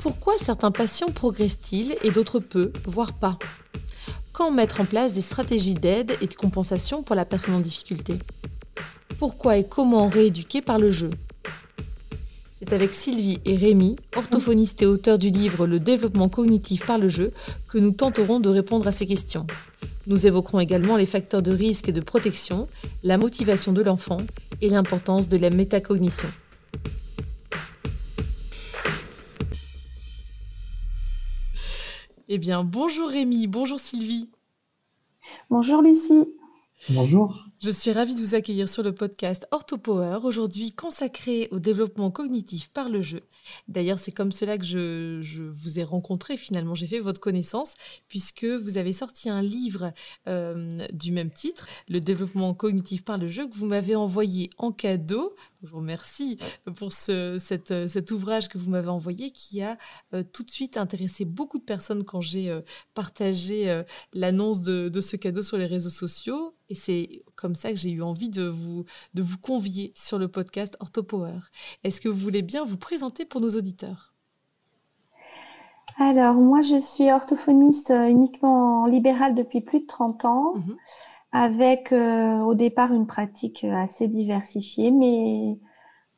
Pourquoi certains patients progressent-ils et d'autres peu, voire pas? Quand mettre en place des stratégies d'aide et de compensation pour la personne en difficulté? Pourquoi et comment rééduquer par le jeu? C'est avec Sylvie et Rémi, orthophonistes et auteurs du livre Le développement cognitif par le jeu, que nous tenterons de répondre à ces questions. Nous évoquerons également les facteurs de risque et de protection, la motivation de l'enfant et l'importance de la métacognition. Eh bien, bonjour Rémi, bonjour Sylvie. Bonjour Lucie. Bonjour. Je suis ravie de vous accueillir sur le podcast OrthoPower, aujourd'hui consacré au développement cognitif par le jeu. D'ailleurs, c'est comme cela que je, vous ai rencontré finalement, j'ai fait votre connaissance, puisque vous avez sorti un livre euh, du même titre, Le développement cognitif par le jeu, que vous m'avez envoyé en cadeau. Je vous remercie pour ce, cet ouvrage que vous m'avez envoyé, qui a euh, tout de suite intéressé beaucoup de personnes quand j'ai euh, partagé l'annonce de ce cadeau sur les réseaux sociaux. Et c'est comme ça que j'ai eu envie de vous, de vous convier sur le podcast OrthoPower. Est-ce que vous voulez bien vous présenter pour nos auditeurs? Alors, moi, je suis orthophoniste euh, uniquement libérale depuis plus de 30 ans, mhm. avec euh, au départ une pratique euh, assez diversifiée, mais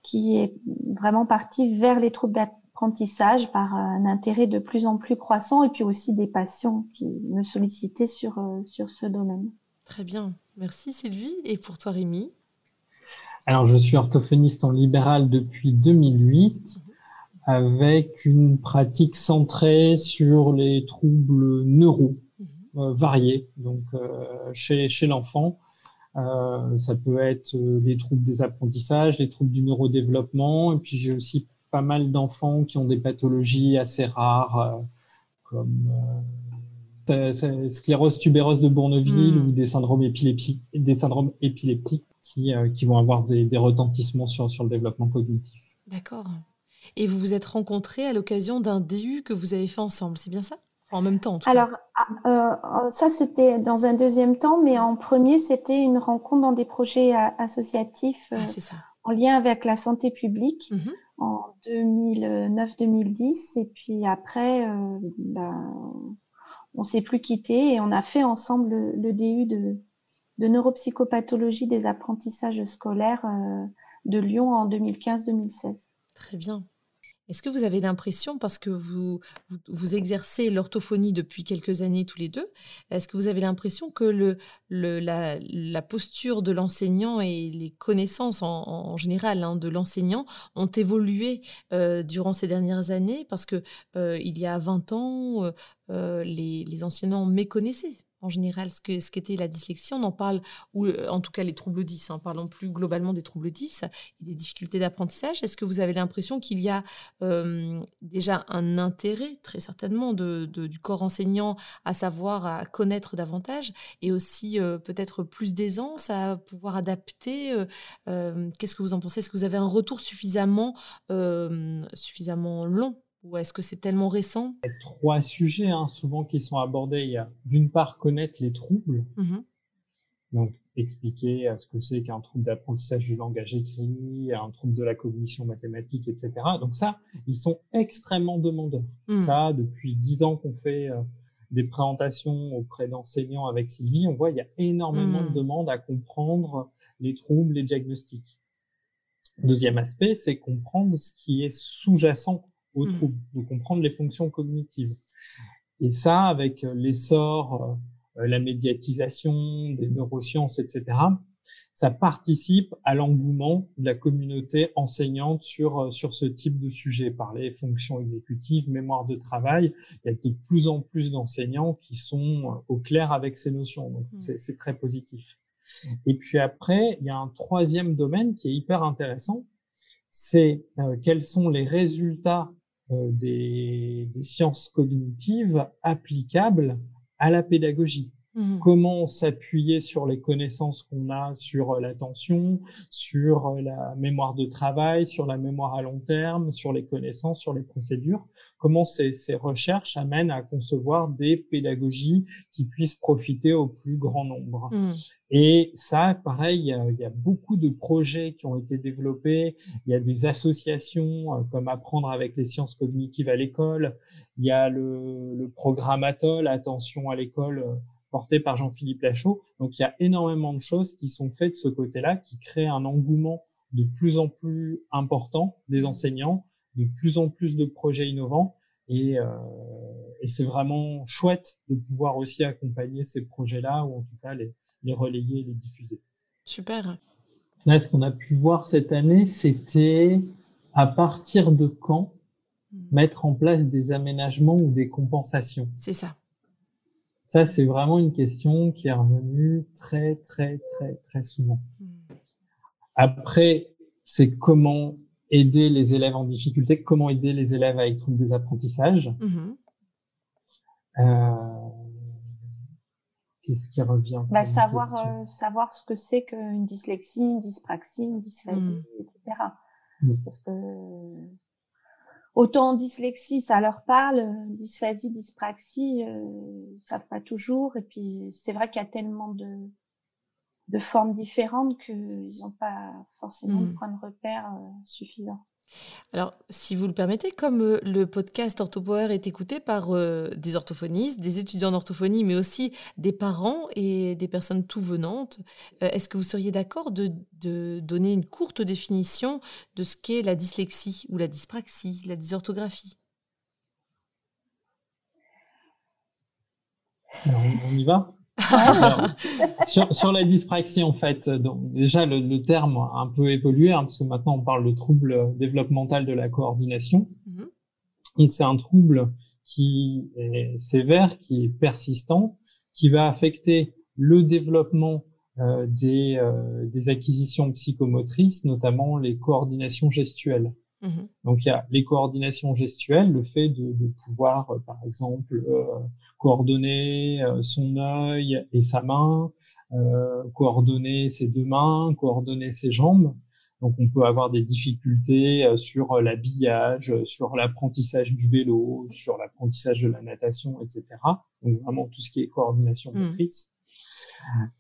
qui est vraiment partie vers les troubles d'apprentissage par un intérêt de plus en plus croissant et puis aussi des patients qui me sollicitaient sur, sur ce domaine. Très bien. Merci Sylvie. Et pour toi Rémi Alors je suis orthophoniste en libéral depuis 2008 avec une pratique centrée sur les troubles neuro mhm. euh, variés, donc euh, chez, chez l'enfant. Euh, ça peut être les troubles des apprentissages, les troubles du neurodéveloppement, et puis j'ai aussi pas mal d'enfants qui ont des pathologies assez rares, comme sclérose tubéreuse de Bourneville hmm. ou des syndromes, épileptiques, des syndromes épileptiques qui, euh, qui vont avoir des, des, retentissements sur, sur le développement cognitif. D'accord. Et vous vous êtes rencontrés à l'occasion d'un DU que vous avez fait ensemble, c'est bien ça? En même temps, en tout Alors, ah, euh, ça, c'était dans un deuxième temps, mais en premier, c'était une rencontre dans des projets associatifs ah, ça. en lien avec la santé publique. Mhm. en 2009-2010 et puis après euh, ben, on s'est plus quitté et on a fait ensemble le, DU de, neuropsychopathologie des apprentissages scolaires euh, de Lyon en 2015-2016. Très bien. Est-ce que vous avez l'impression, parce que vous, vous, exercez l'orthophonie depuis quelques années tous les deux, est-ce que vous avez l'impression que le, la, posture de l'enseignant et les connaissances en, général hein, de l'enseignant ont évolué euh, durant ces dernières années? Parce que euh, il y a 20 ans, euh, les, les enseignants méconnaissaient en général ce que ce qu'était la dyslexie. On en parle, ou euh, en tout cas les troubles 10, hein, parlons plus globalement des troubles 10 et des difficultés d'apprentissage. Est-ce que vous avez l'impression qu'il y a euh, déjà un intérêt, très certainement, du corps enseignant à savoir, à connaître davantage et aussi euh, peut-être plus d'aisance à pouvoir adapter Qu'est-ce que vous en pensez? Est-ce que vous avez un retour suffisamment, suffisamment long? Ou est-ce que c'est tellement récent? Il y a trois sujets hein, souvent qui sont abordés. Il y a d'une part connaître les troubles, mm-hmm. donc expliquer euh, ce que c'est qu'un trouble d'apprentissage du langage écrit, un trouble de la cognition mathématique, etc. Donc ça, ils sont extrêmement demandeurs. Mm. Ça, depuis dix ans qu'on fait euh, des présentations auprès d'enseignants avec Sylvie, on voit il y a énormément de mm. demandes à comprendre les troubles, les diagnostics. Deuxième aspect, c'est comprendre ce qui est sous-jacent au mmh. de comprendre les fonctions cognitives. Et ça, avec euh, l'essor, euh, la médiatisation des neurosciences, etc., ça participe à l'engouement de la communauté enseignante sur, euh, sur ce type de sujet, par les fonctions exécutives, mémoire de travail. Il y a de plus en plus d'enseignants qui sont au clair avec ces notions, donc mmh. c'est très positif. Et puis après, il y a un troisième domaine qui est hyper intéressant, c'est quels sont les résultats des, des sciences cognitives applicables à la pédagogie. Mmh. Comment s'appuyer sur les connaissances qu'on a sur euh, l'attention, sur euh, la mémoire de travail, sur la mémoire à long terme, sur les connaissances, sur les procédures? Comment ces, ces recherches amènent à concevoir des pédagogies qui puissent profiter au plus grand nombre? Mmh. Et ça, pareil, il y, a, il y, a, beaucoup de projets qui ont été développés. Il y a des associations euh, comme Apprendre avec les sciences cognitives à l'école. Il y a le, le programme Attention à l'école porté par Jean-Philippe Lachaud. Donc il y a énormément de choses qui sont faites de ce côté-là, qui créent un engouement de plus en plus important des enseignants, de plus en plus de projets innovants. Et, euh, et c'est vraiment chouette de pouvoir aussi accompagner ces projets-là, ou en tout cas les, les relayer et les diffuser. Super. Là, ce qu'on a pu voir cette année, c'était à partir de quand hmm. mettre en place des aménagements ou des compensations? C'est ça. Ça, c'est vraiment une question qui est revenue très, très, très, très souvent. Après, c'est comment aider les élèves en difficulté, comment aider les élèves avec troubles des apprentissages. Mm-hmm. Euh, qu'est-ce qui revient bah, savoir, euh, savoir ce que c'est qu'une dyslexie, une dyspraxie, une dysphasie, hmm. etc. Parce que Autant dyslexie, ça leur parle, dysphasie, dyspraxie, euh, ils savent pas toujours. Et puis c'est vrai qu'il y a tellement de, de formes différentes qu'ils n'ont pas forcément de mmh. point de repère euh, suffisant. Alors, si vous le permettez, comme euh, le podcast OrthoPower est écouté par euh, des orthophonistes, des étudiants d'orthophonie, mais aussi des parents et des personnes tout venantes, euh, est-ce que vous seriez d'accord de, donner une courte définition de ce qu'est la dyslexie ou la dyspraxie, la dysorthographie? On y va? Sur, la dyspraxie, en fait, donc déjà le, terme a un peu évolué, hein, parce que maintenant on parle de trouble développemental de la coordination. Mm-hmm. Donc c'est un trouble qui est sévère, qui est persistant, qui va affecter le développement euh, des, euh, des, acquisitions psychomotrices, notamment les coordinations gestuelles. Mm-hmm. Donc il y a les coordinations gestuelles, le fait de, de pouvoir, euh, par exemple, coordonner euh, son œil et sa main, euh, coordonner ses deux mains, coordonner ses jambes. Donc on peut avoir des difficultés euh, sur l'habillage, sur l'apprentissage du vélo, sur l'apprentissage de la natation, etc. Donc vraiment tout ce qui est coordination mmh.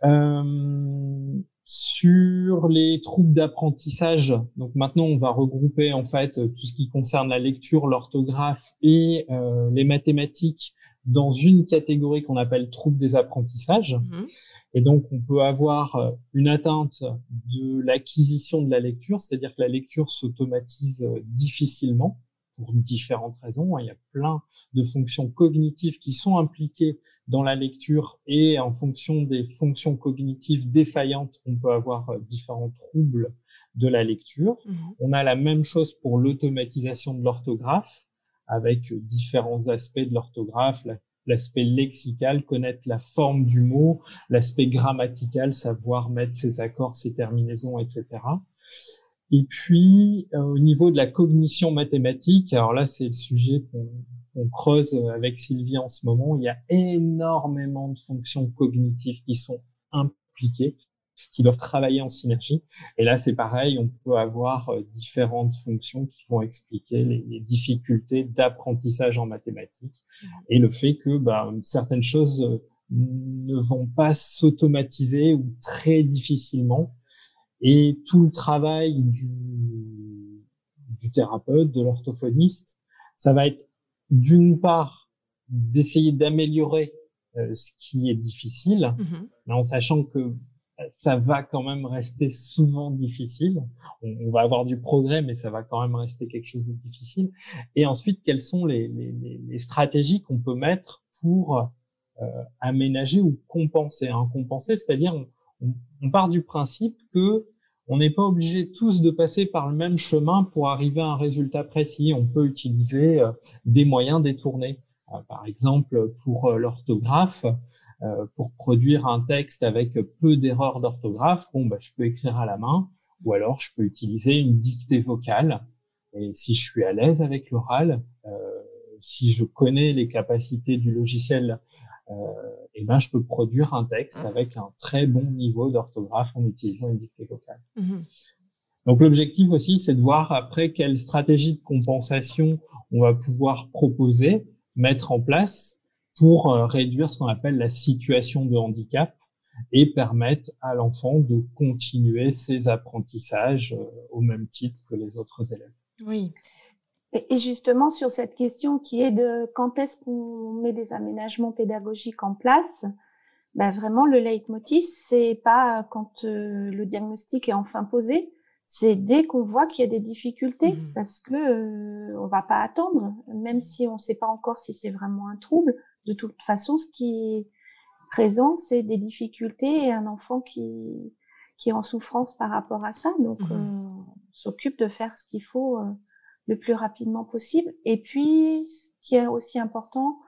Euh, sur les troubles d'apprentissage, donc maintenant on va regrouper en fait tout ce qui concerne la lecture, l'orthographe et euh, les mathématiques dans une catégorie qu'on appelle trouble des apprentissages. Mhm. Et donc, on peut avoir euh, une atteinte de l'acquisition de la lecture, c'est-à-dire que la lecture s'automatise euh, difficilement pour différentes raisons. Il y a plein de fonctions cognitives qui sont impliquées dans la lecture et en fonction des fonctions cognitives défaillantes, on peut avoir euh, différents troubles de la lecture. Mhm. On a la même chose pour l'automatisation de l'orthographe avec différents aspects de l'orthographe, l'aspect lexical, connaître la forme du mot, l'aspect grammatical, savoir mettre ses accords, ses terminaisons, etc. Et puis, euh, au niveau de la cognition mathématique, alors là, c'est le sujet qu'on creuse avec Sylvie en ce moment, il y a énormément de fonctions cognitives qui sont impliquées qui doivent travailler en synergie. Et là, c'est pareil, on peut avoir euh, différentes fonctions qui vont expliquer les, difficultés d'apprentissage en mathématiques et le fait que bah, certaines choses euh, ne vont pas s'automatiser ou très difficilement. Et tout le travail du, du thérapeute, de l'orthophoniste, ça va être d'une part d'essayer d'améliorer euh, ce qui est difficile, mm-hmm. mais en sachant que ça va quand même rester souvent difficile. On, va avoir du progrès, mais ça va quand même rester quelque chose de difficile. Et ensuite, quelles sont les, les, les stratégies qu'on peut mettre pour euh, aménager ou compenser hein, Compenser, c'est-à-dire on, on, part du principe que on n'est pas obligé tous de passer par le même chemin pour arriver à un résultat précis. On peut utiliser euh, des moyens détournés. Euh, par exemple, pour l'orthographe, euh, pour produire un texte avec peu d'erreurs d'orthographe, bon, bah, je peux écrire à la main, ou alors je peux utiliser une dictée vocale Et si je suis à l'aise avec l'oral, si je connais les capacités du logiciel, et ben je peux produire un texte avec un très bon niveau d'orthographe en utilisant une dictée vocale. Mhm. Donc l'objectif aussi, c'est de voir après quelle stratégie de compensation on va pouvoir proposer, mettre en place pour euh, réduire ce qu'on appelle la situation de handicap et permettre à l'enfant de continuer ses apprentissages euh, au même titre que les autres élèves. Oui. Et justement, sur cette question qui est de quand est-ce qu'on met des aménagements pédagogiques en place, ben vraiment le leitmotiv, c'est pas quand euh, le diagnostic est enfin posé, c'est dès qu'on voit qu'il y a des difficultés, mmh. parce que euh, on va pas attendre, même si on ne sait pas encore si c'est vraiment un trouble. De toute façon, ce qui est présent, c'est des difficultés et un enfant qui qui est en souffrance par rapport à ça. Donc, mmh. euh, on s'occupe de faire ce qu'il faut le plus rapidement possible. Et puis, ce qui est aussi important,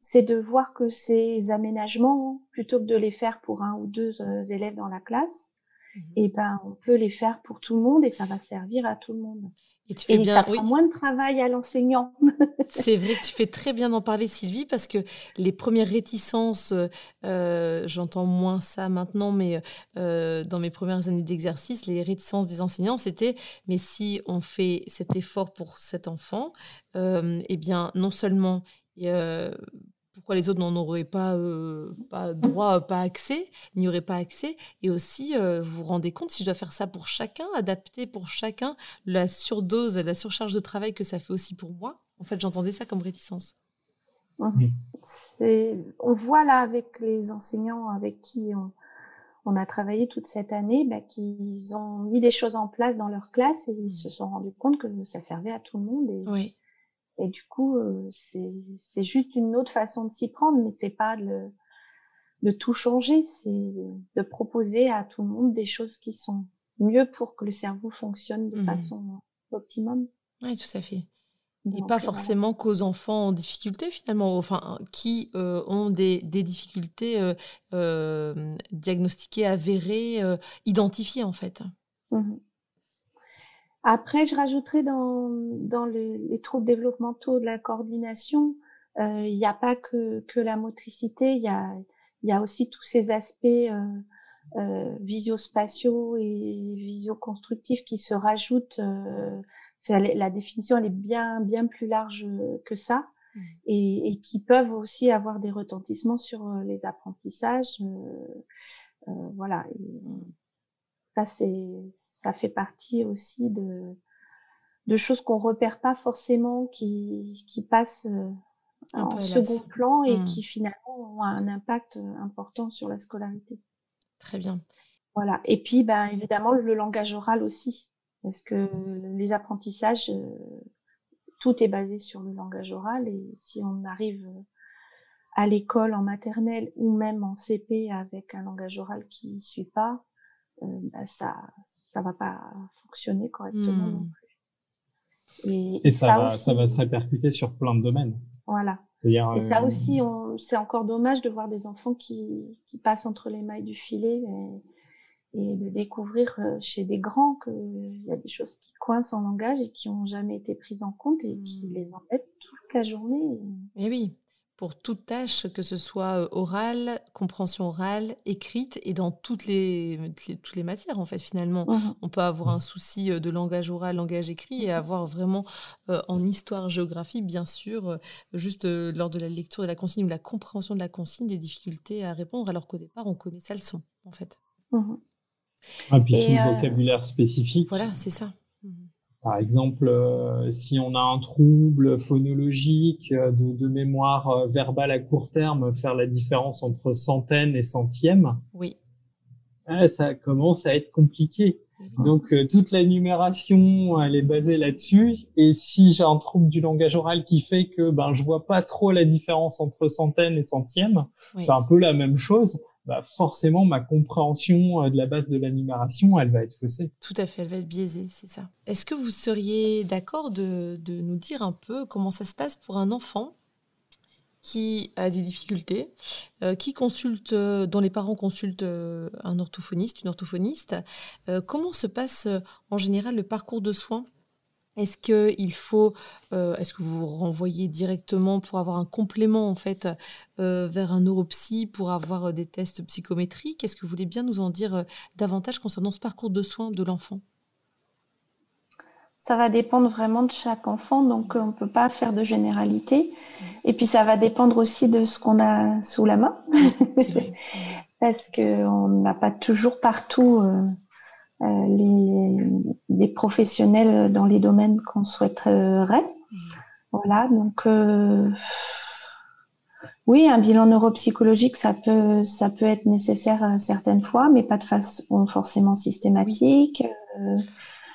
c'est de voir que ces aménagements, plutôt que de les faire pour un ou deux euh, élèves dans la classe, mmh et eh ben, on peut les faire pour tout le monde et ça va servir à tout le monde. Et, tu fais bien, ça prend moins de travail à l'enseignant. c'est vrai que tu fais très bien d'en parler, Sylvie, parce que les premières réticences, euh, j'entends moins ça maintenant, mais euh, dans mes premières années d'exercice, les réticences des enseignants, c'était mais si on fait cet effort pour cet enfant, euh, eh bien, non seulement pourquoi les autres n'en auraient pas, euh, pas droit, pas accès, n'y auraient pas accès. Et aussi, euh, vous vous rendez compte, si je dois faire ça pour chacun, adapter pour chacun, la surdose, la surcharge de travail que ça fait aussi pour moi. En fait, j'entendais ça comme réticence. On voit là avec les enseignants avec qui on, a travaillé toute cette année, bah, qu'ils ont mis des choses en place dans leur classe et ils mmh. se sont rendus compte que ça servait à tout le monde. Et, oui. Et du coup, euh, c'est juste une autre façon de s'y prendre, mais c'est pas de, de tout changer, c'est de proposer à tout le monde des choses qui sont mieux pour que le cerveau fonctionne de mmh façon optimum. Oui, tout à fait. et pas euh, forcément qu'aux enfants en difficulté finalement, enfin qui euh, ont des, des difficultés diagnostiquées, avérées, identifiées en fait. Mmh après, je rajouterais dans, dans les troubles développementaux de la coordination, euh, il n'y a pas que, que la motricité, il y a, y a aussi tous ces aspects euh, euh, visiospatiaux et visioconstructifs qui se rajoutent. Euh, la définition, elle est bien, bien plus large que ça. Mmh. Et, et, qui peuvent aussi avoir des retentissements sur les apprentissages. voilà ça c'est ça fait partie aussi de de choses qu'on repère pas forcément qui qui passent euh, en second plan et mmh. qui finalement ont un impact euh, important sur la scolarité. Très bien. Voilà. Et puis, ben, évidemment, le langage oral aussi. Parce que les apprentissages, euh, tout est basé sur le langage oral. Et si on arrive à l'école en maternelle ou même en CP avec un langage oral qui ne suit pas, bah, ça ça va pas fonctionner correctement non hmm. plus. Et, ça, va, ça va se répercuter sur plein de domaines. Voilà. Et ça euh, aussi, c'est encore dommage de voir des enfants qui, qui passent entre les mailles du filet et, et de découvrir euh, chez des grands qu'il y a des choses qui coincent en langage et qui n'ont jamais été prises en compte et qui hmm. les embêtent toute la journée. Et oui, pour toute tâche, que ce soit euh, orale, compréhension orale, écrite et dans toutes les, toutes les matières, en fait, finalement. Mmh On peut avoir un souci euh, de langage oral, langage écrit et avoir vraiment euh, en histoire, géographie, bien sûr, juste lors de la lecture de la consigne ou la compréhension de la consigne, des difficultés à répondre, alors qu'au départ, on connaît ça le son, en fait. Mmh ah, puis tout le vocabulaire spécifique. Voilà, c'est ça. Par exemple, euh, si on a un trouble phonologique euh, de, de mémoire euh, verbale à court terme, faire la différence entre centaine et centième, oui. ça commence à être compliqué. Donc toute la numération, elle est basée là-dessus. Et si j'ai un trouble du langage oral qui fait que ben je vois pas trop la différence entre centaine et centième, c'est un peu la même chose. Bah, forcément ma compréhension euh, de la base de l'énumération, elle va être faussée. Tout à fait, elle va être biaisée, c'est ça. Est-ce que vous seriez d'accord de, nous dire un peu comment ça se passe pour un enfant qui a des difficultés, euh, qui consulte, euh, dont les parents consultent un orthophoniste, une orthophoniste. comment se passe en général le parcours de soins Est-ce qu'il faut, euh, est-ce que vous renvoyez directement pour avoir un complément en fait euh, vers un neuropsy pour avoir euh, des tests psychométriques? Est-ce que vous voulez bien nous en dire davantage concernant ce parcours de soins de l'enfant? Ça va dépendre vraiment de chaque enfant, donc on ne peut pas faire de généralité. Et puis ça va dépendre aussi de ce qu'on a sous la main, parce qu'on n'a pas toujours partout euh, les, les, professionnels dans les domaines qu'on souhaiterait. Voilà, donc euh, oui, un bilan neuropsychologique, ça peut, ça peut être nécessaire certaines fois, mais pas de façon forcément systématique. Euh,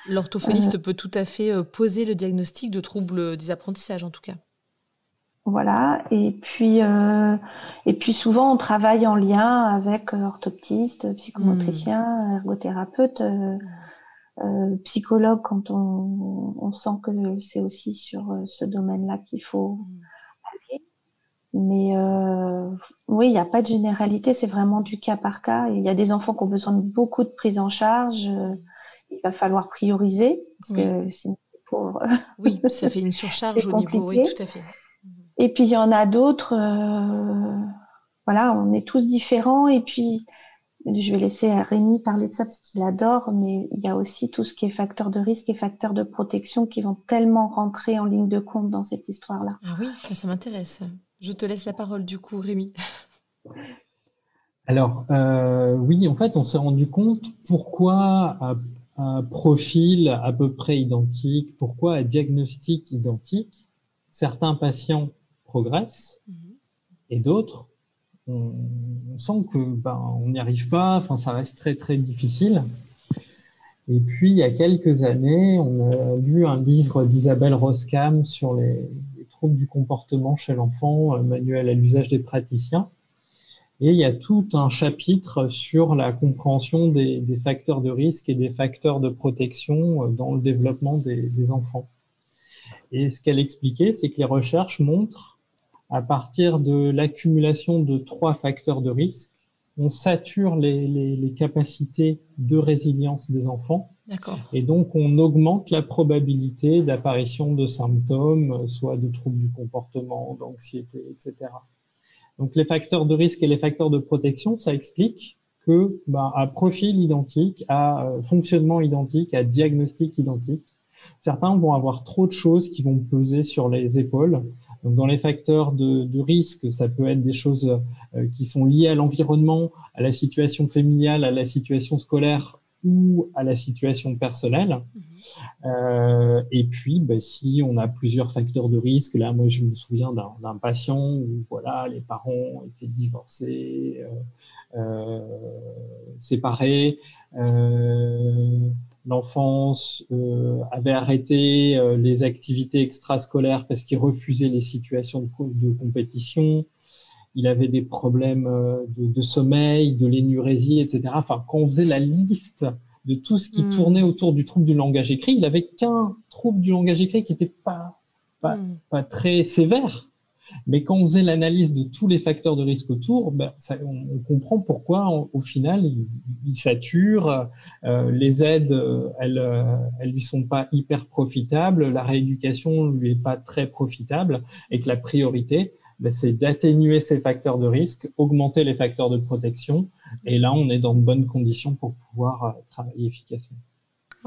L'orthophoniste peut tout à fait poser le diagnostic de troubles des apprentissages, en tout cas. Voilà. Et puis, euh, et puis souvent, on travaille en lien avec euh, orthoptiste, psychomotricien, hmm. ergothérapeute, euh, euh, psychologue quand on, on sent que c'est aussi sur euh, ce domaine-là qu'il faut aller. Mais euh, oui, il n'y a pas de généralité, c'est vraiment du cas par cas. Il y a des enfants qui ont besoin de beaucoup de prise en charge. il va falloir prioriser parce que sinon, pour... oui, ça fait une surcharge au niveau. Oui, tout à fait. Et puis il y en a d'autres, euh, voilà, on est tous différents. Et puis je vais laisser Rémi parler de ça parce qu'il adore, mais il y a aussi tout ce qui est facteur de risque et facteur de protection qui vont tellement rentrer en ligne de compte dans cette histoire-là. Ah oui, ça m'intéresse. Je te laisse la parole du coup, Rémi. Alors euh, oui, en fait, on s'est rendu compte pourquoi un, un profil à peu près identique, pourquoi un diagnostic identique, certains patients progresse mhm. et d'autres, on, sent que ben, on n'y arrive pas, enfin ça reste très très difficile. Et puis il y a quelques années, on a lu un livre d'Isabelle Roskam sur les, troubles du comportement chez l'enfant, un manuel à l'usage des praticiens. Et il y a tout un chapitre sur la compréhension des, facteurs de risque et des facteurs de protection dans le développement des, des enfants. Et ce qu'elle expliquait, c'est que les recherches montrent à partir de l'accumulation de trois facteurs de risque, on sature les, les, les capacités de résilience des enfants. Et donc, on augmente la probabilité d'apparition de symptômes, soit de troubles du comportement, d'anxiété, etc. Donc, les facteurs de risque et les facteurs de protection, ça explique que, bah, à profil identique, à euh, fonctionnement identique, à diagnostic identique, certains vont avoir trop de choses qui vont peser sur les épaules donc, dans les facteurs de, de, risque, ça peut être des choses euh, qui sont liées à l'environnement, à la situation familiale, à la situation scolaire ou à la situation personnelle. Mhm. Euh, et puis, bah, si on a plusieurs facteurs de risque, là, moi, je me souviens d'un patient où, voilà, les parents étaient divorcés, euh, euh séparés. L'enfance euh, avait arrêté euh, les activités extrascolaires parce qu'il refusait les situations de, de, compétition. Il avait des problèmes euh, de, de, sommeil, de l'énurésie, etc. Enfin, quand on faisait la liste de tout ce qui hmm. tournait autour du trouble du langage écrit, il avait qu'un trouble du langage écrit qui n'était pas, pas, hmm. pas très sévère. Mais quand on faisait l'analyse de tous les facteurs de risque autour, ben, on, comprend pourquoi, au final, il, il sature. Euh, les aides, euh, elles, euh, elles lui sont pas hyper profitables. La rééducation lui est pas très profitable, et que la priorité, ben, c'est d'atténuer ces facteurs de risque, augmenter les facteurs de protection. Et là, on est dans de bonnes conditions pour pouvoir travailler efficacement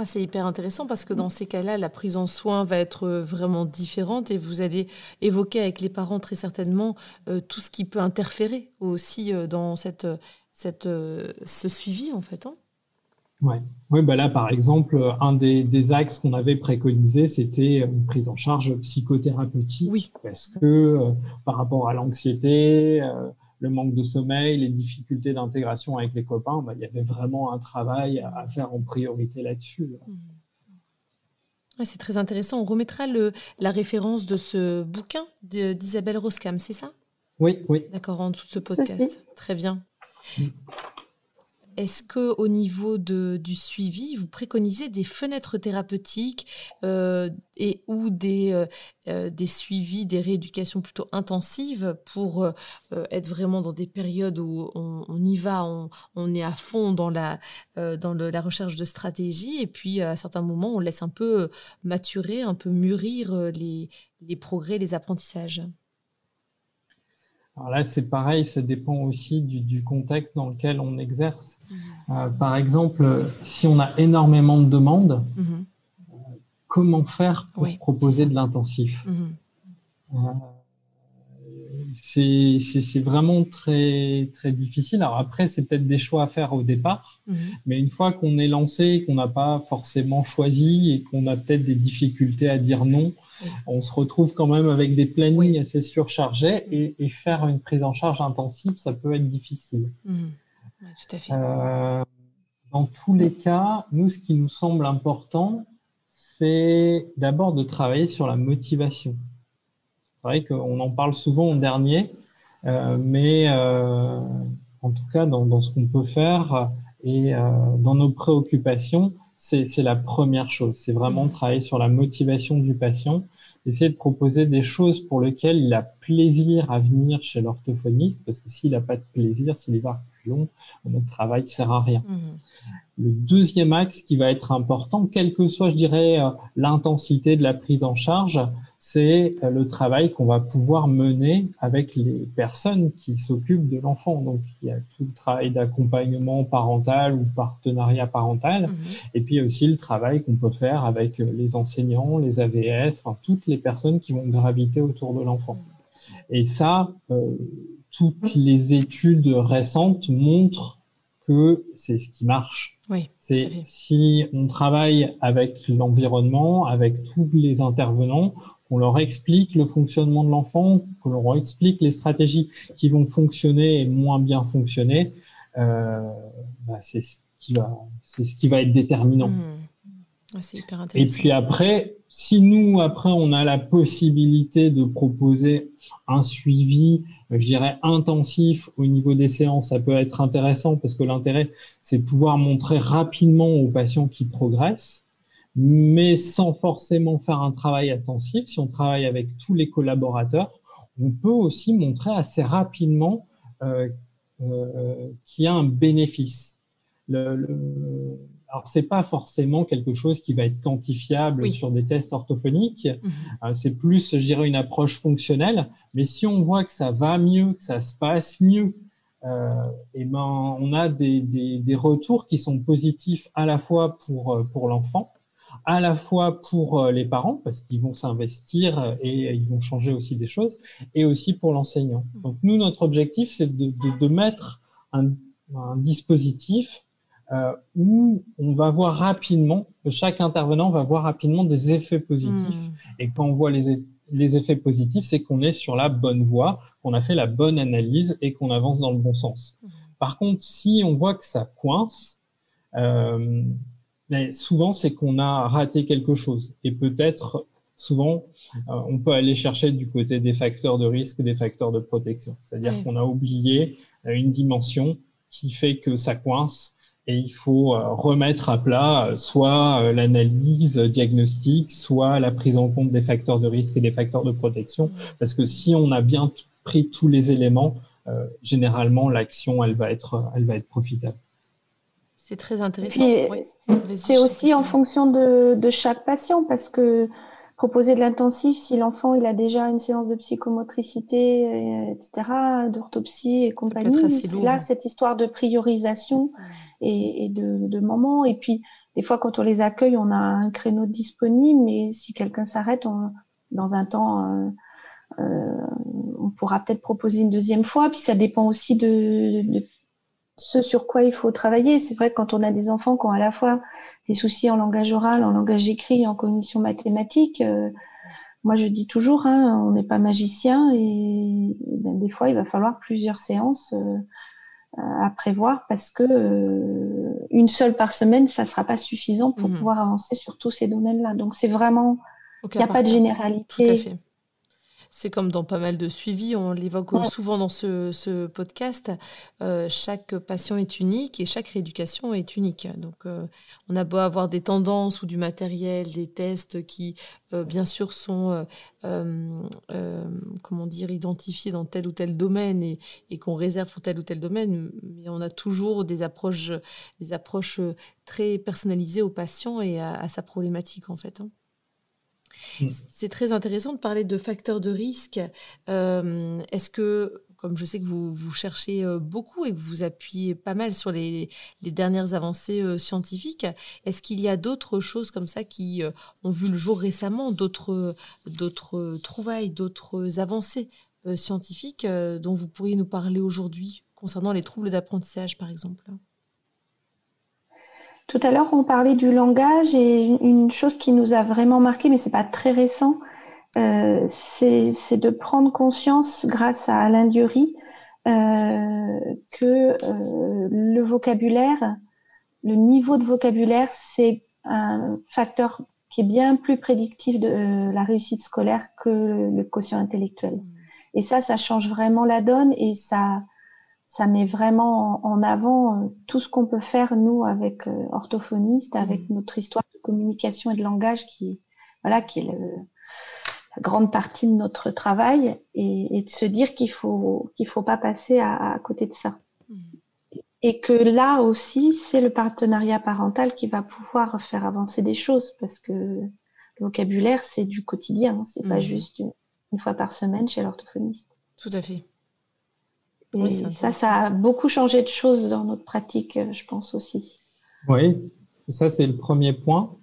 c'est hyper intéressant parce que dans ces cas-là, la prise en soin va être euh, vraiment différente et vous allez évoquer avec les parents très certainement euh, tout ce qui peut interférer aussi euh, dans cette, cette, ce suivi en fait. Hein. Ouais. Oui, bah là, par exemple, un des, des axes qu'on avait préconisé, c'était une prise en charge psychothérapeutique. Oui. Parce que par rapport à l'anxiété, le manque de sommeil, les difficultés d'intégration avec les copains, bah, il y avait vraiment un travail à, faire en priorité là-dessus. Mmh. c'est très intéressant. On remettra le, la référence de ce bouquin d'Isabelle Roscam, c'est ça? Oui, oui. D'accord, en dessous de ce podcast. Très bien. Mmh. Est-ce que au niveau du suivi, vous préconisez des fenêtres thérapeutiques et ou des, des suivis, des rééducations plutôt intensives pour être vraiment dans des périodes où on, y va, on, est à fond dans la, dans la recherche de stratégie et puis à certains moments, on laisse un peu maturer, un peu mûrir les, les progrès, les apprentissages? Alors là, c'est pareil, ça dépend aussi du, contexte dans lequel on exerce. Mmh. Euh, par exemple, si on a énormément de demandes, euh, comment faire pour proposer de l'intensif? mmh. euh, C'est vraiment très, très difficile. Alors après, c'est peut-être des choix à faire au départ, mais une fois qu'on est lancé, qu'on n'a pas forcément choisi et qu'on a peut-être des difficultés à dire non, on se retrouve quand même avec des plannings assez surchargés et, faire une prise en charge intensive, ça peut être difficile. Mmh. tout à fait. Euh, dans tous les cas, nous, ce qui nous semble important, c'est d'abord de travailler sur la motivation. C'est vrai qu'on en parle souvent en dernier, euh, mais euh, en tout cas, dans, ce qu'on peut faire et dans nos préoccupations, c'est la première chose. C'est vraiment mmh. travailler sur la motivation du patient, essayer de proposer des choses pour lesquelles il a plaisir à venir chez l'orthophoniste, parce que s'il n'a pas de plaisir, s'il va plus long, notre travail sert à rien. Mmh. Le deuxième axe qui va être important, quelle que soit, je dirais, euh, l'intensité de la prise en charge, c'est euh, le travail qu'on va pouvoir mener avec les personnes qui s'occupent de l'enfant. Donc, il y a tout le travail d'accompagnement parental ou partenariat parental, mhm. et puis aussi le travail qu'on peut faire avec euh, les enseignants, les AVS, enfin, toutes les personnes qui vont graviter autour de l'enfant. Et ça, euh, toutes les études récentes montrent que c'est ce qui marche. Oui, c'est si on travaille avec l'environnement, avec tous les intervenants, qu'on leur explique le fonctionnement de l'enfant, qu'on leur explique les stratégies qui vont fonctionner et moins bien fonctionner, euh, bah, c'est ce qui va, c'est ce qui va être déterminant. Mmh. Ah, c'est hyper intéressant. Et puis après, si nous après on a la possibilité de proposer un suivi, je dirais intensif au niveau des séances, ça peut être intéressant parce que l'intérêt c'est de pouvoir montrer rapidement aux patients qui progressent mais sans forcément faire un travail intensif. Si on travaille avec tous les collaborateurs, on peut aussi montrer assez rapidement euh, euh, qu'il y a un bénéfice. Le, le... Alors, c'est pas forcément quelque chose qui va être quantifiable sur des tests orthophoniques. Mhm. Euh, c'est plus, je dirais, une approche fonctionnelle. Mais si on voit que ça va mieux, que ça se passe mieux, euh, et ben, on a des, des, des, retours qui sont positifs à la fois pour, pour l'enfant, à la fois pour euh, les parents, parce qu'ils vont s'investir et ils vont changer aussi des choses, et aussi pour l'enseignant. Mmh. Donc nous, notre objectif, c'est de, de, de, mettre un, un dispositif euh, où on va voir rapidement, chaque intervenant va voir rapidement des effets positifs. Mmh. Et quand on voit les, les effets positifs, c'est qu'on est sur la bonne voie, qu'on a fait la bonne analyse et qu'on avance dans le bon sens. Mmh. Par contre, si on voit que ça coince, euh, mais souvent, c'est qu'on a raté quelque chose. Et peut-être, souvent, euh, on peut aller chercher du côté des facteurs de risque, des facteurs de protection. C'est-à-dire qu'on a oublié euh, une dimension qui fait que ça coince et il faut euh, remettre à plat soit l'analyse diagnostique, soit la prise en compte des facteurs de risque et des facteurs de protection. Parce que si on a bien pris tous les éléments, généralement, l'action, elle va être, elle va être profitable. C'est très intéressant. C'est aussi en fonction de, de, chaque patient parce que proposer de l'intensif, si l'enfant il a déjà une séance de psychomotricité, etc., d'orthopsie et compagnie, là cette histoire de priorisation et, et, de, de moments. Et puis des fois quand on les accueille, on a un créneau disponible, mais si quelqu'un s'arrête dans un temps euh, euh, on pourra peut-être proposer une deuxième fois. Puis ça dépend aussi de, de, ce sur quoi il faut travailler. C'est vrai que quand on a des enfants qui ont à la fois des soucis en langage oral, en langage écrit, en cognition mathématique, euh, moi je dis toujours, hein, on n'est pas magicien et, ben, des fois il va falloir plusieurs séances euh, à prévoir parce que euh, une seule par semaine, ça sera pas suffisant pour mmh pouvoir avancer sur tous ces domaines-là. Donc c'est vraiment, il n'y a pas de généralité. C'est comme dans pas mal de suivis, on l'évoque souvent dans ce, podcast, euh, chaque patient est unique et chaque rééducation est unique. Donc euh, on a beau avoir des tendances ou du matériel, des tests qui bien sûr sont comment dire identifiés dans tel ou tel domaine et, qu'on réserve pour tel ou tel domaine, mais on a toujours des approches, des approches très personnalisées au patient et à, sa problématique en fait. Hein. Mm. C'est très intéressant de parler de facteurs de risque. Euh, est-ce que, comme je sais que vous, vous cherchez euh, beaucoup et que vous appuyez pas mal sur les, dernières avancées euh, scientifiques, est-ce qu'il y a d'autres choses comme ça qui ont vu le jour récemment, d'autres trouvailles, d'autres avancées scientifiques dont vous pourriez nous parler aujourd'hui concernant les troubles d'apprentissage, par exemple? Tout à l'heure, on parlait du langage et une chose qui nous a vraiment marqué, mais c'est pas très récent, euh, c'est de prendre conscience, grâce à Alain Dieury, euh, que euh, le vocabulaire, le niveau de vocabulaire, c'est un facteur qui est bien plus prédictif de la réussite scolaire que le quotient intellectuel. Et ça, ça change vraiment la donne et ça, ça met vraiment en avant euh, tout ce qu'on peut faire nous avec euh, orthophonistes, avec mmh. notre histoire de communication et de langage qui, voilà, qui est la grande partie de notre travail, et, de se dire qu'il faut qu'il faut pas passer à, côté de ça. Mmh. Et que là aussi, c'est le partenariat parental qui va pouvoir faire avancer des choses, parce que le vocabulaire, c'est du quotidien, c'est pas mmh. juste une fois par semaine chez l'orthophoniste. Tout à fait. Oui, ça, ça a beaucoup changé de choses dans notre pratique, euh, je pense aussi. Oui, ça c'est le premier point.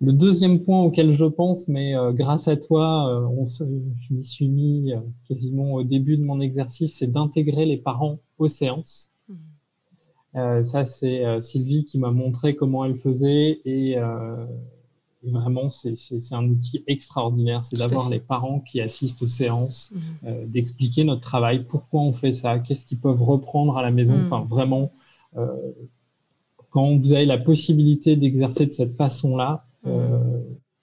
Le deuxième point auquel je pense, mais euh, grâce à toi, euh, on je m'y suis mis quasiment au début de mon exercice, c'est d'intégrer les parents aux séances. Mmh. ça, c'est Sylvie qui m'a montré comment elle faisait et et vraiment, c'est un outil extraordinaire. C'est d'avoir les parents qui assistent aux séances, mhm. euh, d'expliquer notre travail, pourquoi on fait ça, qu'est-ce qu'ils peuvent reprendre à la maison. Mhm. Enfin, vraiment, euh, quand vous avez la possibilité d'exercer de cette façon-là, mhm. euh,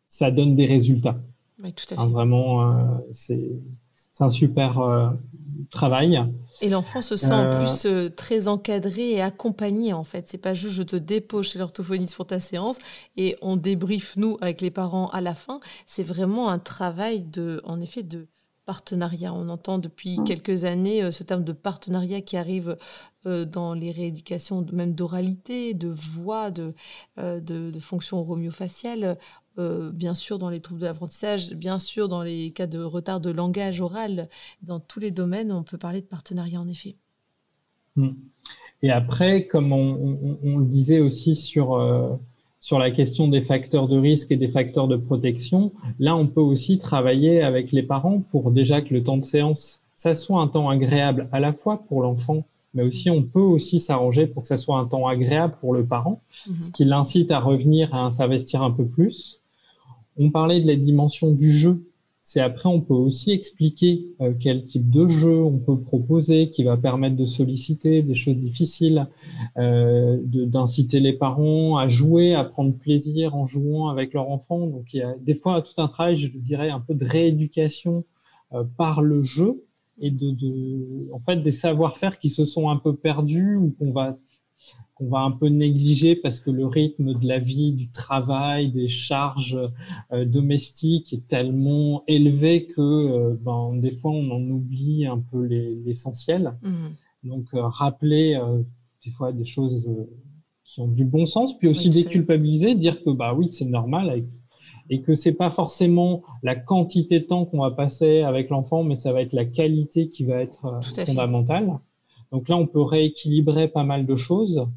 ça donne des résultats. Oui, tout à fait. vraiment, c'est un super travail. Et l'enfant se sent en euh, plus euh, très encadré et accompagné en fait. C'est pas juste je te dépose chez l'orthophoniste pour ta séance et on débriefe nous avec les parents à la fin. C'est vraiment un travail de, en effet, de partenariat. On entend depuis mmh. quelques années euh, ce terme de partenariat qui arrive dans les rééducations, même d'oralité, de voix, de, de, de fonctions romiofaciales. Euh, bien sûr dans les troubles de l'apprentissage, bien sûr dans les cas de retard de langage oral, dans tous les domaines, on peut parler de partenariat en effet. Hmm. Et après, comme on, le disait aussi sur, euh, sur la question des facteurs de risque et des facteurs de protection, là, on peut aussi travailler avec les parents pour déjà que le temps de séance, ça soit un temps agréable à la fois pour l'enfant, mais aussi on peut aussi s'arranger pour que ça soit un temps agréable pour le parent, mhm. ce qui l'incite à revenir à s'investir un peu plus. On parlait de la dimension du jeu. C'est après, on peut aussi expliquer euh, quel type de jeu on peut proposer qui va permettre de solliciter des choses difficiles, euh, d'inciter les parents à jouer, à prendre plaisir en jouant avec leur enfant. Donc, il y a des fois tout un travail, je dirais, un peu de rééducation euh, par le jeu et de, de en fait, des savoir-faire qui se sont un peu perdus ou qu'on va qu'on va un peu négliger parce que le rythme de la vie, du travail, des charges euh, domestiques est tellement élevé que euh, ben, des fois on en oublie un peu l'essentiel. Mmh. Donc euh, rappeler des fois des choses qui ont du bon sens, puis aussi déculpabiliser, dire que bah oui c'est normal et que c'est pas forcément la quantité de temps qu'on va passer avec l'enfant, mais ça va être la qualité qui va être fondamentale. Donc là, on peut rééquilibrer pas mal de choses.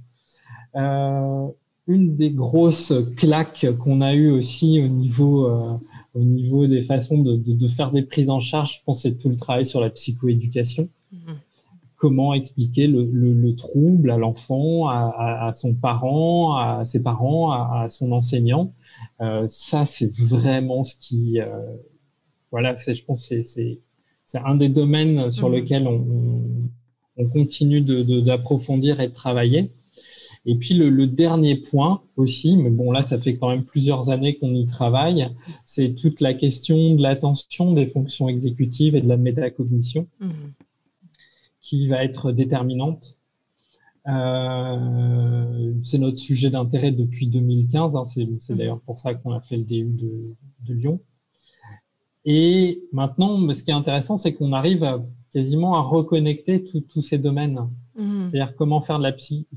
Euh, une des grosses claques qu'on a eues aussi au niveau, euh, au niveau des façons de, de, de, faire des prises en charge, je pense, c'est tout le travail sur la psychoéducation. Mmh. Comment expliquer le, le, le trouble à l'enfant, à, à, son parent, à ses parents, à, à son enseignant? Euh, ça, c'est vraiment ce qui, euh, voilà, c'est, je pense, c'est, c'est, c'est un des domaines sur mmh. lesquels on, on, on continue d'approfondir et de travailler. Et puis le, dernier point aussi, mais bon là ça fait quand même plusieurs années qu'on y travaille, c'est toute la question de l'attention, des fonctions exécutives et de la métacognition mmh. qui va être déterminante. Euh, c'est notre sujet d'intérêt depuis 2015, hein, c'est mmh. d'ailleurs pour ça qu'on a fait le DU de, de Lyon. Et maintenant, ce qui est intéressant, c'est qu'on arrive à, quasiment à reconnecter tous ces domaines. Mhm. C'est-à-dire comment faire de la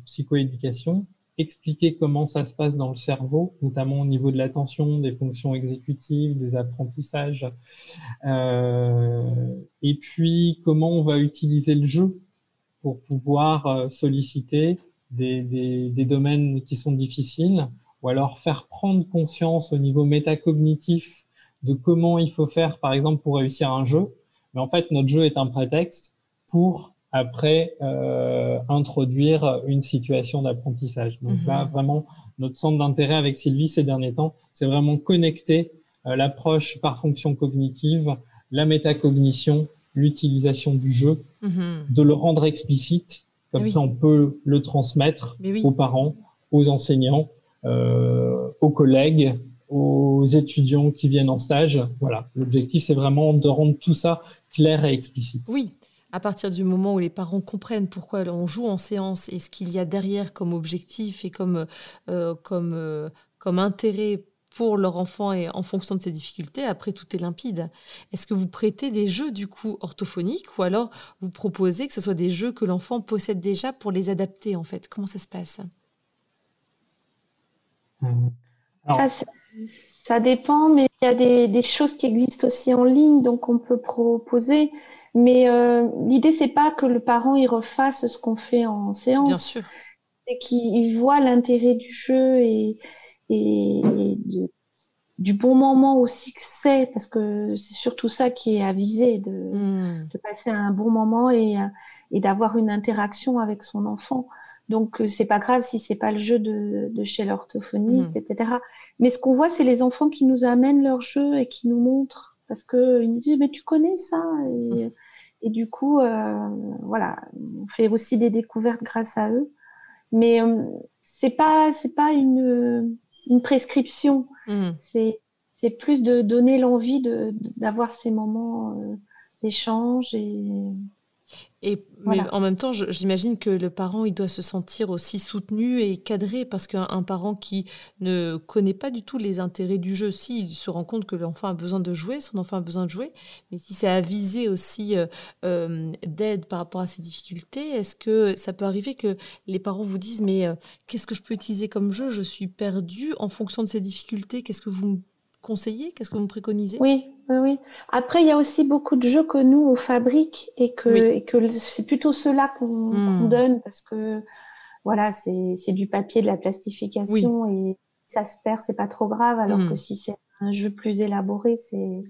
psychoéducation, expliquer comment ça se passe dans le cerveau, notamment au niveau de l'attention, des fonctions exécutives, des apprentissages, euh, et puis comment on va utiliser le jeu pour pouvoir euh, solliciter des, des, des domaines qui sont difficiles, ou alors faire prendre conscience au niveau métacognitif de comment il faut faire, par exemple, pour réussir un jeu. Mais en fait, notre jeu est un prétexte pour après euh, introduire une situation d'apprentissage. Donc là, mhm. vraiment, notre centre d'intérêt avec Sylvie ces derniers temps, c'est vraiment connecter euh, l'approche par fonction cognitive, la métacognition, l'utilisation du jeu, mhm. de le rendre explicite. Comme ça, on peut le transmettre aux parents, aux enseignants, euh, aux collègues, aux étudiants qui viennent en stage. Voilà, l'objectif, c'est vraiment de rendre tout ça clair et explicite. Oui, à partir du moment où les parents comprennent pourquoi on joue en séance et ce qu'il y a derrière comme objectif et comme, euh, comme, euh, comme intérêt pour leur enfant et en fonction de ses difficultés, après tout est limpide. Est-ce que vous prêtez des jeux du coup orthophoniques ou alors vous proposez que ce soit des jeux que l'enfant possède déjà pour les adapter en fait? Comment ça se passe? Ça, dépend, mais il y a des, choses qui existent aussi en ligne, donc on peut proposer. Mais euh, l'idée, c'est pas que le parent il refasse ce qu'on fait en séance. Bien sûr. C'est qu'il voit l'intérêt du jeu et, et, du bon moment aussi que c'est, parce que c'est surtout ça qui est avisé, de, hmm. de passer un bon moment et, et d'avoir une interaction avec son enfant. Donc euh, c'est pas grave si c'est pas le jeu de, de chez l'orthophoniste, hmm. etc. Mais ce qu'on voit, c'est les enfants qui nous amènent leur jeu et qui nous montrent, parce que ils nous disent mais tu connais ça? Et, et du coup euh, voilà, on fait aussi des découvertes grâce à eux. Mais euh, c'est pas c'est pas une une prescription, hmm. c'est c'est plus de donner l'envie de d'avoir ces moments euh, d'échange et et mais en même temps, j'imagine que le parent, il doit se sentir aussi soutenu et cadré parce qu'un parent qui ne connaît pas du tout les intérêts du jeu, si il se rend compte que l'enfant a besoin de jouer, son enfant a besoin de jouer, mais si c'est avisé aussi euh, euh, d'aide par rapport à ses difficultés, est-ce que ça peut arriver que les parents vous disent mais euh, qu'est-ce que je peux utiliser comme jeu? Je suis perdu en fonction de ces difficultés. Qu'est-ce que vous conseiller Qu'est-ce que vous préconisez? Oui, oui, oui. Après, il y a aussi beaucoup de jeux que nous, on fabrique et que, et que c'est plutôt ceux-là qu'on hmm. donne parce que, voilà, c'est du papier, de la plastification et ça se perd, c'est pas trop grave. Alors hmm. que si c'est un jeu plus élaboré, c'est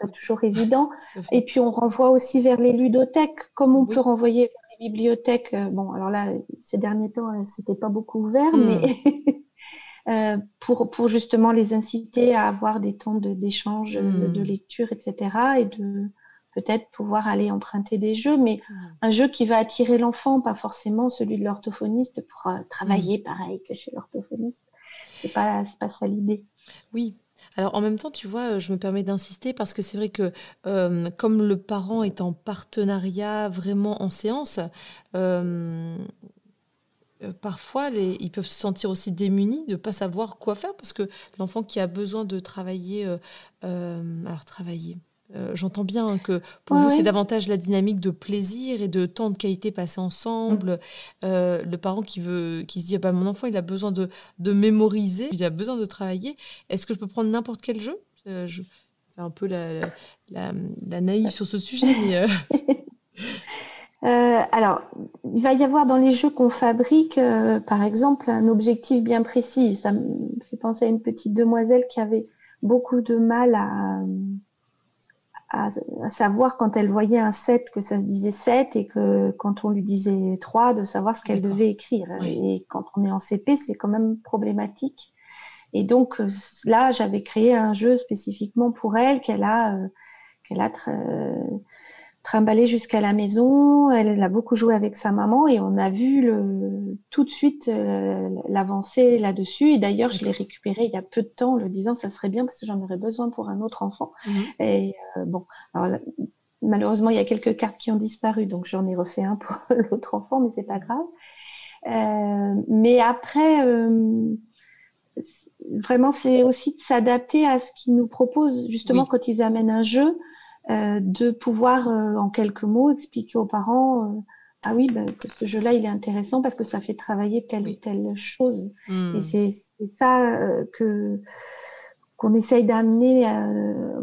pas toujours évident. et puis, on renvoie aussi vers les ludothèques, comme on peut renvoyer vers les bibliothèques. Euh, bon, alors là, ces derniers temps, euh, c'était pas beaucoup ouvert, hmm. mais Euh, pour, pour justement les inciter à avoir des temps d'échange, de, hmm. de, lecture, etc. Et de peut-être pouvoir aller emprunter des jeux, mais hmm. un jeu qui va attirer l'enfant, pas forcément celui de l'orthophoniste pour euh, travailler hmm. pareil que chez l'orthophoniste. C'est pas, pas ça l'idée. Oui, alors en même temps, tu vois, je me permets d'insister parce que c'est vrai que euh, comme le parent est en partenariat vraiment en séance, euh, euh, parfois, ils peuvent se sentir aussi démunis de ne pas savoir quoi faire parce que l'enfant qui a besoin de travailler, euh, euh, alors travailler, j'entends bien que pour vous, c'est davantage la dynamique de plaisir et de temps de qualité passé ensemble. Le parent qui veut, qui se dit, ah bah, mon enfant, il a besoin de, de mémoriser, il a besoin de travailler. Est-ce que je peux prendre n'importe quel jeu? Je fais un peu la, la, la naïve sur ce sujet, mais... Euh, alors, il va y avoir dans les jeux qu'on fabrique, euh, par exemple, un objectif bien précis. Ça me fait penser à une petite demoiselle qui avait beaucoup de mal à, à, savoir quand elle voyait un 7 que ça se disait 7 et que quand on lui disait 3, de savoir ce qu'elle devait écrire. Et quand on est en CP, c'est quand même problématique. Et donc euh, là, j'avais créé un jeu spécifiquement pour elle qu'elle a, qu'elle a trimballée jusqu'à la maison. Elle, a beaucoup joué avec sa maman et on a vu le, tout de suite euh, l'avancée là-dessus. Et d'ailleurs, je l'ai récupéré il y a peu de temps, le disant ça serait bien parce que j'en aurais besoin pour un autre enfant. Mhm. Et euh, bon, alors malheureusement, il y a quelques cartes qui ont disparu, donc j'en ai refait un pour l'autre enfant, mais c'est pas grave. Euh, mais après, vraiment, c'est aussi de s'adapter à ce qu'ils nous proposent. Justement, quand ils amènent un jeu, de pouvoir, euh, en quelques mots, expliquer aux parents euh, ah oui, ben, que ce jeu-là, il est intéressant parce que ça fait travailler telle ou telle chose. Hmm. Et c'est ça que qu'on essaye d'amener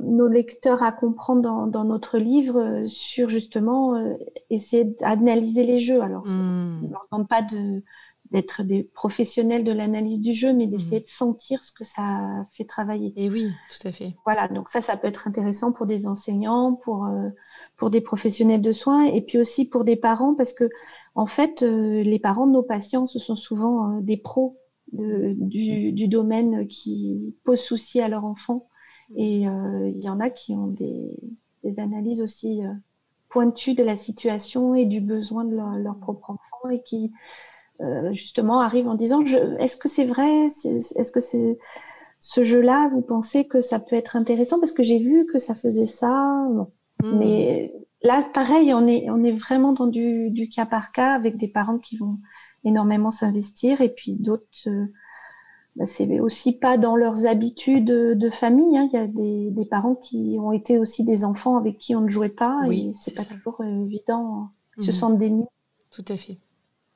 nos lecteurs à comprendre dans, dans notre livre sur justement essayer d'analyser les jeux. Alors, mmh. on ne leur demande pas de d'être des professionnels de l'analyse du jeu, mais d'essayer mmh. de sentir ce que ça fait travailler. Et oui, tout à fait. Voilà, donc ça, ça peut être intéressant pour des enseignants, pour euh, pour des professionnels de soins, et puis aussi pour des parents, parce que en fait, euh, les parents de nos patients, ce sont souvent euh, des pros du, du, domaine qui posent souci à leurs enfants, mmh. et il y en a qui ont des, des analyses aussi pointues de la situation et du besoin de leur, leur propre enfant, et qui euh, justement arrive en disant est-ce que c'est vrai Est-ce que c'est ce jeu-là Vous pensez que ça peut être intéressant parce que j'ai vu que ça faisait ça hmm. Mais là, pareil, on est on est vraiment dans du, du cas par cas avec des parents qui vont énormément s'investir et puis d'autres. Euh, bah, c'est aussi pas dans leurs habitudes de famille. Hein. Il y a des, des, parents qui ont été aussi des enfants avec qui on ne jouait pas et c'est pas toujours évident. Ils se hmm. sentent démunis. Tout à fait.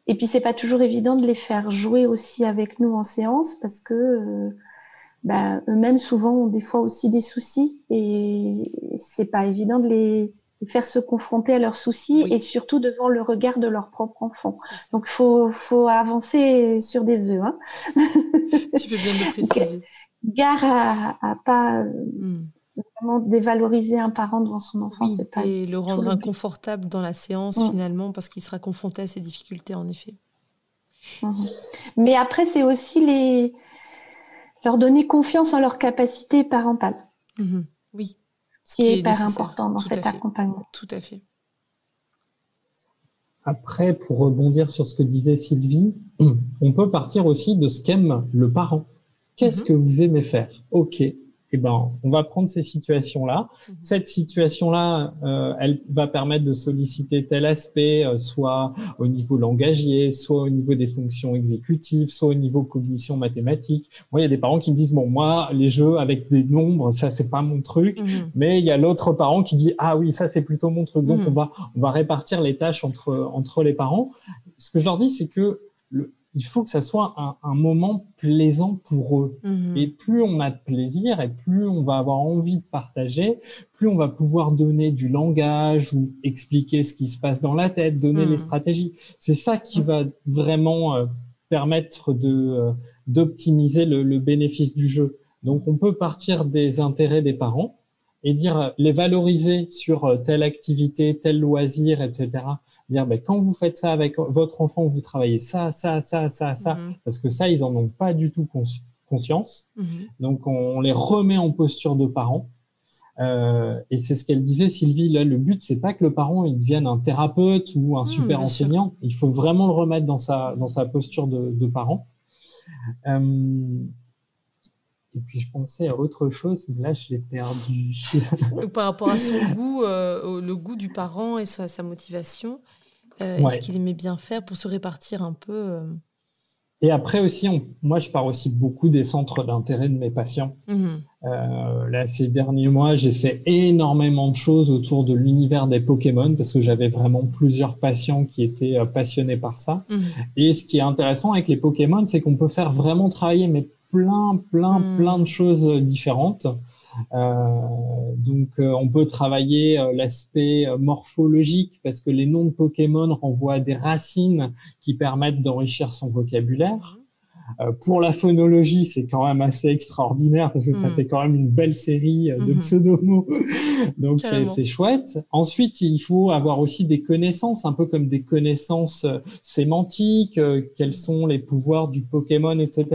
Et puis c'est pas toujours évident de les faire jouer aussi avec nous en séance parce que euh, bah, eux-mêmes souvent ont des fois aussi des soucis et c'est pas évident de les faire se confronter à leurs soucis et surtout devant le regard de leur propre enfant. Donc faut faut avancer sur des œufs. Hein. tu fais bien de préciser. Gare à, à pas hmm vraiment dévaloriser un parent devant son enfant, c'est pas. Et le rendre inconfortable dans la séance finalement parce qu'il sera confronté à ces difficultés en effet. Mm-hmm. Mais après, c'est aussi les leur donner confiance en leur capacité parentale. Mm-hmm. Oui. Ce qui, est, hyper important dans cet accompagnement. Tout à fait. Après, pour rebondir sur ce que disait Sylvie, on peut partir aussi de ce qu'aime le parent. Qu'est-ce mm-hmm. que vous aimez faire? Ok, eh ben, on va prendre ces situations-là. Mhm. Cette situation-là, euh, elle va permettre de solliciter tel aspect, euh, soit au niveau langagier, soit au niveau des fonctions exécutives, soit au niveau cognition mathématique. Moi, il y a des parents qui me disent bon, moi, les jeux avec des nombres, ça c'est pas mon truc. Mhm. Mais il y a l'autre parent qui dit ah oui, ça c'est plutôt mon truc. Donc mhm. on va on va répartir les tâches entre entre les parents. Ce que je leur dis, c'est que il faut que ça soit un, un moment plaisant pour eux. Mhm. Et plus on a de plaisir et plus on va avoir envie de partager, plus on va pouvoir donner du langage ou expliquer ce qui se passe dans la tête, donner les mhm. stratégies. C'est ça qui va vraiment euh, permettre de euh, d'optimiser le, le, bénéfice du jeu. Donc on peut partir des intérêts des parents et dire euh, les valoriser sur telle activité, tel loisir, etc dire ben, quand vous faites ça avec votre enfant, vous travaillez ça, ça, ça, ça, ça, mhm. parce que ça, ils en ont pas du tout conscience. Mhm. Donc, on, les remet en posture de parents. Euh, et c'est ce qu'elle disait, Sylvie. Là, le but, c'est pas que le parent il devienne un thérapeute ou un mhm, super enseignant. Il faut vraiment le remettre dans sa dans sa posture de, de parent. Euh, et puis je pensais à autre chose, mais là je l'ai perdu. Par rapport à son goût, euh, le goût du parent et sa, sa motivation, euh, ce qu'il aimait bien faire pour se répartir un peu euh. Et après aussi, moi je pars aussi beaucoup des centres d'intérêt de mes patients. Mhm. là, ces derniers mois, j'ai fait énormément de choses autour de l'univers des Pokémon parce que j'avais vraiment plusieurs patients qui étaient passionnés par ça. Mhm. Et ce qui est intéressant avec les Pokémon, c'est qu'on peut faire vraiment travailler mais plein, plein, hmm. plein de choses différentes. Euh, donc, euh, on peut travailler euh, l'aspect morphologique parce que les noms de Pokémon renvoient à des racines qui permettent d'enrichir son vocabulaire. Euh, pour la phonologie, c'est quand même assez extraordinaire parce que ça mm. fait quand même une belle série euh, de mm-hmm. pseudomots. Donc c'est chouette. Ensuite, il faut avoir aussi des connaissances, un peu comme des connaissances euh, sémantiques, quels sont les pouvoirs du Pokémon, etc.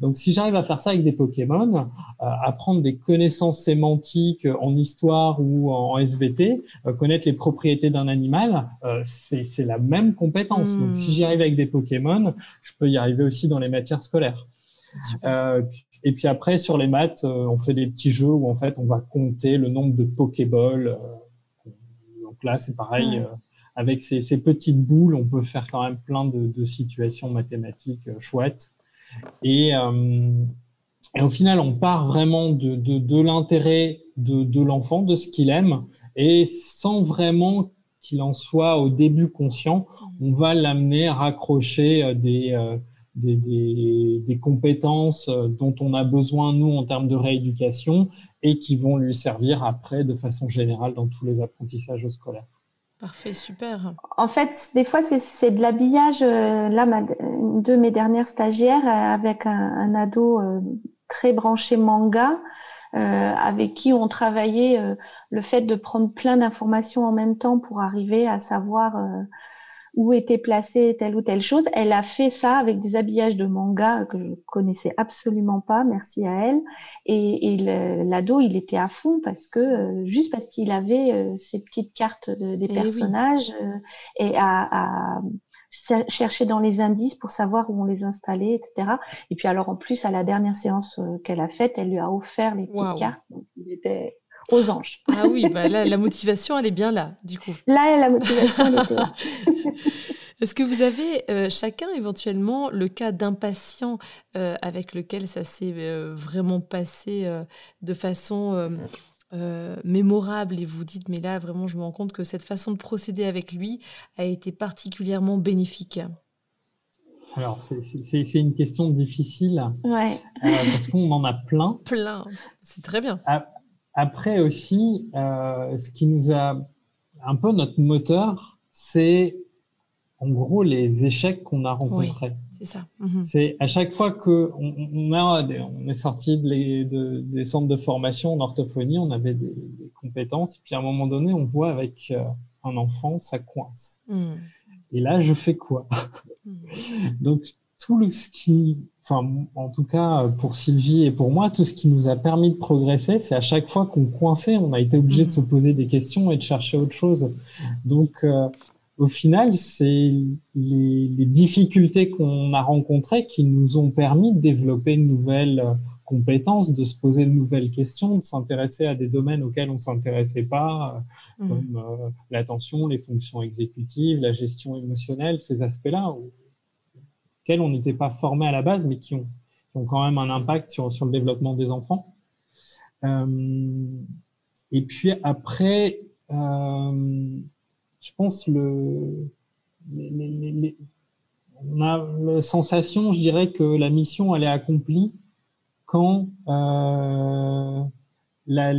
Donc si j'arrive à faire ça avec des Pokémon, apprendre des connaissances sémantiques en histoire ou en SVT, connaître les propriétés d'un animal, c'est la même compétence. Donc si j'y arrive avec des Pokémon, je peux y arriver aussi dans les matières scolaires. Euh, et puis après, sur les maths, euh, on fait des petits jeux où en fait, on va compter le nombre de Pokéballs. Euh, donc là, c'est pareil. avec ces, petites boules, on peut faire quand même plein de, situations mathématiques chouettes. Et, au final, on part vraiment de, de l'intérêt de, l'enfant, de ce qu'il aime, et sans vraiment qu'il en soit au début conscient, on va l'amener à raccrocher des, des, des, compétences euh, dont on a besoin, nous, en termes de rééducation, et qui vont lui servir après de façon générale dans tous les apprentissages scolaires. Parfait, super. En fait, des fois, c'est de l'habillage. Euh, là, ma, de mes dernières stagiaires, euh, avec un, un ado très branché manga, euh, avec qui on travaillait le fait de prendre plein d'informations en même temps pour arriver à savoir où était placée telle ou telle chose. Elle a fait ça avec des habillages de manga que je connaissais absolument pas, merci à elle. Et, et l'ado, il était à fond parce que euh, juste parce qu'il avait euh, ces petites cartes de, des eh personnages euh, et à, à chercher dans les indices pour savoir où on les installait, etc. Et puis alors en plus à la dernière séance qu'elle a faite, elle lui a offert les petites cartes. Donc, il était aux anges. Ah oui, bah là, la motivation, elle est bien là, du coup. Là, la motivation, elle était là. Est-ce que vous avez euh, chacun éventuellement le cas d'un patient euh, avec lequel ça s'est euh, vraiment passé de façon mémorable et vous dites mais là vraiment je me rends compte que cette façon de procéder avec lui a été particulièrement bénéfique alors, c'est une question difficile. Ouais. parce qu'on en a plein. Plein. C'est très bien. Après aussi, euh, ce qui nous a un peu notre moteur, c'est en gros les échecs qu'on a rencontrés. c'est ça. Mhm. C'est à chaque fois que on, a, on est sorti de des centres de formation en orthophonie, on avait des, compétences, puis à un moment donné, on voit avec euh, un enfant, ça coince. Mhm. Et là, je fais quoi? Mhm. Donc tout ce qui enfin, en tout cas, pour Sylvie et pour moi, tout ce qui nous a permis de progresser, c'est à chaque fois qu'on coinçait, on a été obligé de se poser des questions et de chercher autre chose. Donc, euh, au final, c'est les, les, difficultés qu'on a rencontrées qui nous ont permis de développer une nouvelle compétence, de se poser de nouvelles questions, de s'intéresser à des domaines auxquels on ne s'intéressait pas, mhm. comme euh, l'attention, les fonctions exécutives, la gestion émotionnelle, ces aspects-là on n'était pas formé à la base, mais qui ont, ont, quand même un impact sur, sur le développement des enfants. Euh, et puis après, euh, je pense le, on a la sensation, je dirais, que la mission elle est accomplie quand euh, la,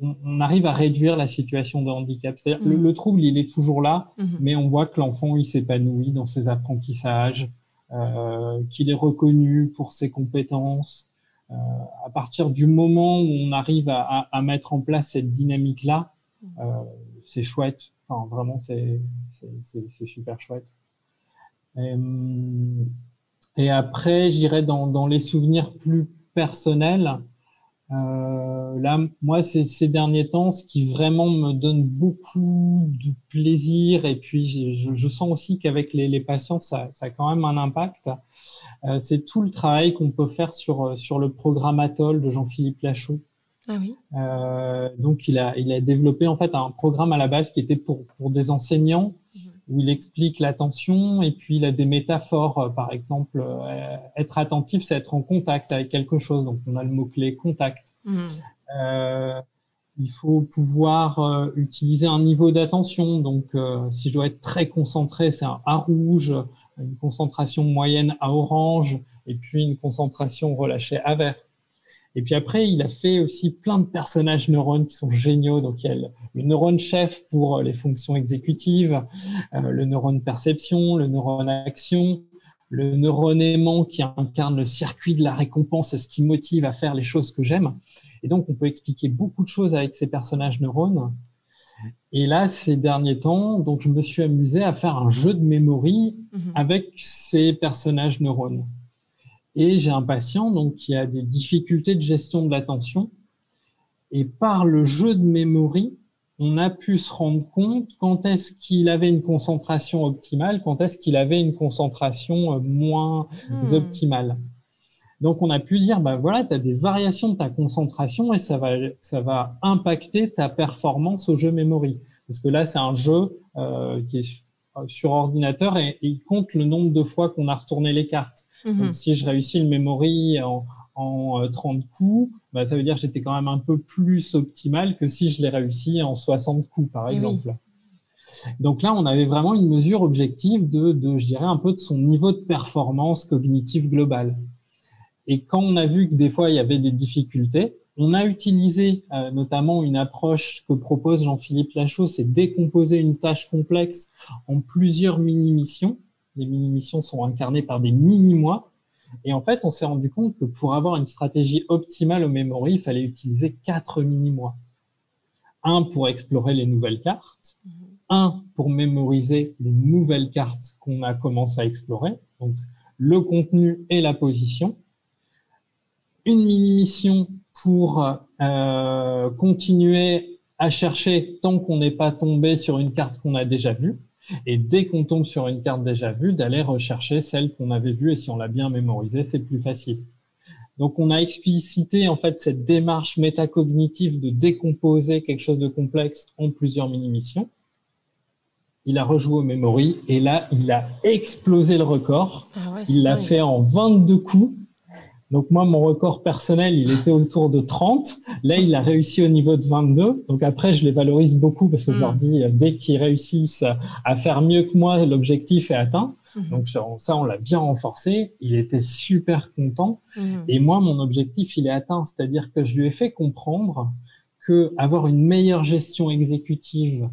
on, arrive à réduire la situation de handicap. C'est-à-dire le, mmh. trouble, il est toujours là, mmh. mais on voit que l'enfant il s'épanouit dans ses apprentissages, euh, qu'il est reconnu pour ses compétences. Euh, à partir du moment où on arrive à, à, mettre en place cette dynamique-là, euh, c'est chouette. Vraiment, c'est super chouette. Et, et après, j'irai dans, les souvenirs plus personnels. Euh, là, moi, ces, ces derniers temps, ce qui vraiment me donne beaucoup de plaisir, et puis je, sens aussi qu'avec les, patients, ça, a quand même un impact, euh, c'est tout le travail qu'on peut faire sur, sur le programme Atoll de Jean-Philippe Lachaud. Ah oui. Euh, donc, il a, il a développé en fait un programme à la base qui était pour, pour des enseignants où il explique l'attention et puis il a des métaphores, euh, par exemple, euh, être attentif, c'est être en contact avec quelque chose. Donc on a le mot-clé contact. Mmh. Euh, il faut pouvoir utiliser un niveau d'attention. Donc si je dois être très concentré, c'est un A rouge, une concentration moyenne à orange et puis une concentration relâchée à vert. Et puis après, il a fait aussi plein de personnages neurones qui sont géniaux. Donc il y a le, neurone chef pour euh, les fonctions exécutives, euh, le neurone perception, le neurone action, le neurone aimant qui incarne le circuit de la récompense, ce qui motive à faire les choses que j'aime. Et donc, on peut expliquer beaucoup de choses avec ces personnages neurones. Et là, ces derniers temps, donc, je me suis amusé à faire un jeu de mémoire mhm. avec ces personnages neurones. Et j'ai un patient donc qui a des difficultés de gestion de l'attention. Et par le jeu de mémoire, on a pu se rendre compte quand est-ce qu'il avait une concentration optimale, quand est-ce qu'il avait une concentration euh, moins hmm. optimale. Donc on a pu dire, bah voilà, tu as des variations de ta concentration et ça va, ça va impacter ta performance au jeu memory. Parce que là, c'est un jeu euh, qui est sur ordinateur et, il compte le nombre de fois qu'on a retourné les cartes. Mhm. Donc si je réussis le memory en, en 30 euh, coups, bah, ça veut dire que j'étais quand même un peu plus optimal que si je l'ai réussi en 60 coups, par eh exemple. Donc là, on avait vraiment une mesure objective de, de, je dirais, un peu de son niveau de performance cognitive globale. Et quand on a vu que des fois il y avait des difficultés, on a utilisé euh, notamment une approche que propose Jean-Philippe Lachaud, c'est décomposer une tâche complexe en plusieurs mini-missions. Les mini-missions sont incarnées par des mini-mois. Et en fait, on s'est rendu compte que pour avoir une stratégie optimale au memory, il fallait utiliser quatre mini-mois. Un pour explorer les nouvelles cartes, mhm. un pour mémoriser les nouvelles cartes qu'on a commencé à explorer, donc le contenu et la position, une mini-mission pour euh, continuer à chercher tant qu'on n'est pas tombé sur une carte qu'on a déjà vue. Et dès qu'on tombe sur une carte déjà vue, d'aller rechercher celle qu'on avait vue et si on l'a bien mémorisée, c'est plus facile. Donc on a explicité en fait cette démarche métacognitive de décomposer quelque chose de complexe en plusieurs mini-missions. Il a rejoué au memory et là il a explosé le record. Ah il l'a fait en 22 coups donc moi, mon record personnel, il était autour de 30. Là, il a réussi au niveau de 22. Donc après, je les valorise beaucoup parce que je leur hmm. dis, dès qu'ils réussissent à faire mieux que moi, l'objectif est atteint. Hmm. Donc ça, on l'a bien renforcé. Il était super content. Hmm. Et moi, mon objectif, il est atteint. C'est-à-dire que je lui ai fait comprendre que avoir une meilleure gestion exécutive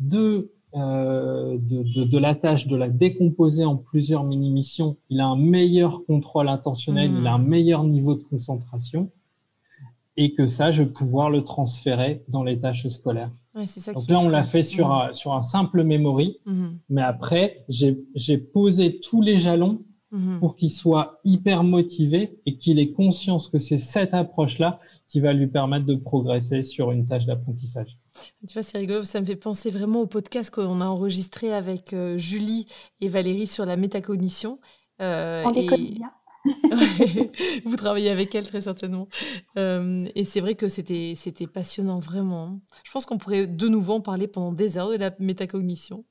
de euh, de, de, la tâche, de la décomposer en plusieurs mini-missions, il a un meilleur contrôle intentionnel, il a un hmm. meilleur niveau de concentration, et que ça, je vais pouvoir le transférer dans les tâches scolaires. Donc là, on l'a fait sur, hmm. un, sur un simple memory, hmm. mais après, j'ai posé tous les jalons pour qu'il soit hyper motivé et qu'il ait conscience que c'est cette approche-là qui va lui permettre de progresser sur une tâche d'apprentissage. Tu vois, c'est rigolo, ça me fait penser vraiment au podcast qu'on a enregistré avec euh, Julie et Valérie sur la métacognition. Euh, On et... Vous travaillez avec elle très certainement. Euh, et c'est vrai que c'était, c'était passionnant, vraiment. Je pense qu'on pourrait de nouveau en parler pendant des heures de la métacognition.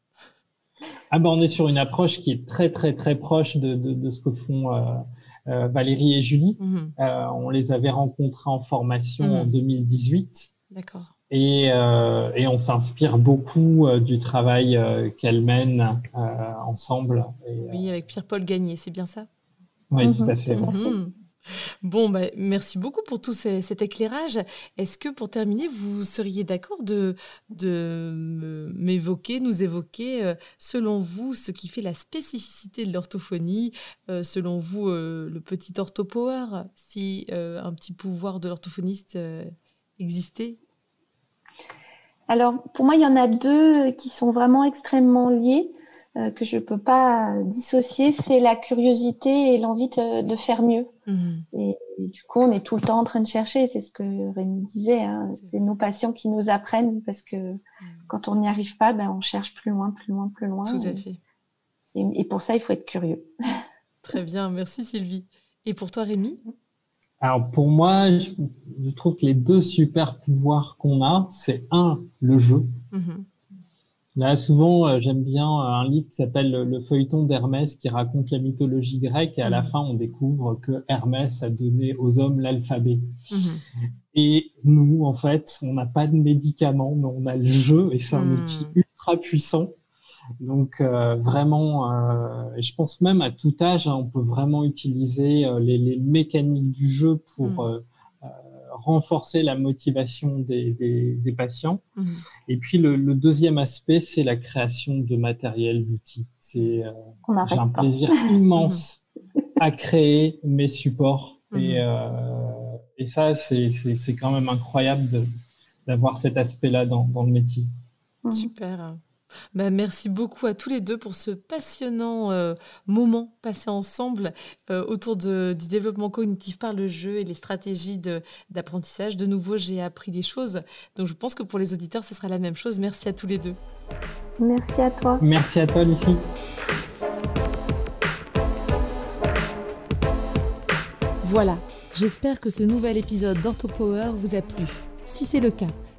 Ah ben, on est sur une approche qui est très, très, très proche de, de, ce que font euh, Valérie et Julie. Mhm. on les avait rencontrés en formation en 2018. Mhm. D'accord. Et, euh, et on s'inspire beaucoup euh, du travail euh, qu'elles mènent ensemble. oui, avec Pierre-Paul Gagné, c'est bien ça? Oui, tout à fait. Mhm. Bon, bah, merci beaucoup pour tout cet éclairage. Est-ce que pour terminer, vous seriez d'accord de, de m'évoquer, nous évoquer, selon vous, ce qui fait la spécificité de l'orthophonie, selon vous, le petit orthopower, si un petit pouvoir de l'orthophoniste existait? Alors, pour moi, il y en a deux qui sont vraiment extrêmement liés, euh, que je ne peux pas dissocier. C'est la curiosité et l'envie de, faire mieux. Mhm. Et, du coup, on est tout le temps en train de chercher. C'est ce que Rémi disait. Hein. C'est nos patients qui nous apprennent parce que quand on n'y arrive pas, ben, on cherche plus loin, plus loin, plus loin. Tout à fait. Et, et pour ça, il faut être curieux. Très bien. Merci Sylvie. Et pour toi, Rémi? Alors pour moi, je, trouve que les deux super pouvoirs qu'on a, c'est un, le jeu. Mm-hmm. Là, souvent, euh, j'aime bien un livre qui s'appelle Le feuilleton d'Hermès qui raconte la mythologie grecque et à la mm-hmm. fin, on découvre que Hermès a donné aux hommes l'alphabet. Mm-hmm. Et nous, en fait, on n'a pas de médicaments, mais on a le jeu et c'est un mm. outil ultra puissant donc euh, vraiment, euh, je pense même à tout âge, hein, on peut vraiment utiliser euh, les, les, mécaniques du jeu pour mm. renforcer la motivation des, des, patients. Mmh. Et puis le, deuxième aspect, c'est la création de matériel, d'outils. C'est euh, j'ai un plaisir immense à créer mes supports. Et, mmh. euh, et ça, c'est quand même incroyable d'avoir cet aspect-là dans, dans, le métier. Mmh. Super. Bah, merci beaucoup à tous les deux pour ce passionnant euh, moment passé ensemble euh, autour de, du développement cognitif par le jeu et les stratégies d'apprentissage. De, nouveau, j'ai appris des choses. Donc je pense que pour les auditeurs, ce sera la même chose. Merci à tous les deux. Merci à toi. Merci à toi, Lucie. Voilà, j'espère que ce nouvel épisode d'OrthoPower vous a plu. Si c'est le cas,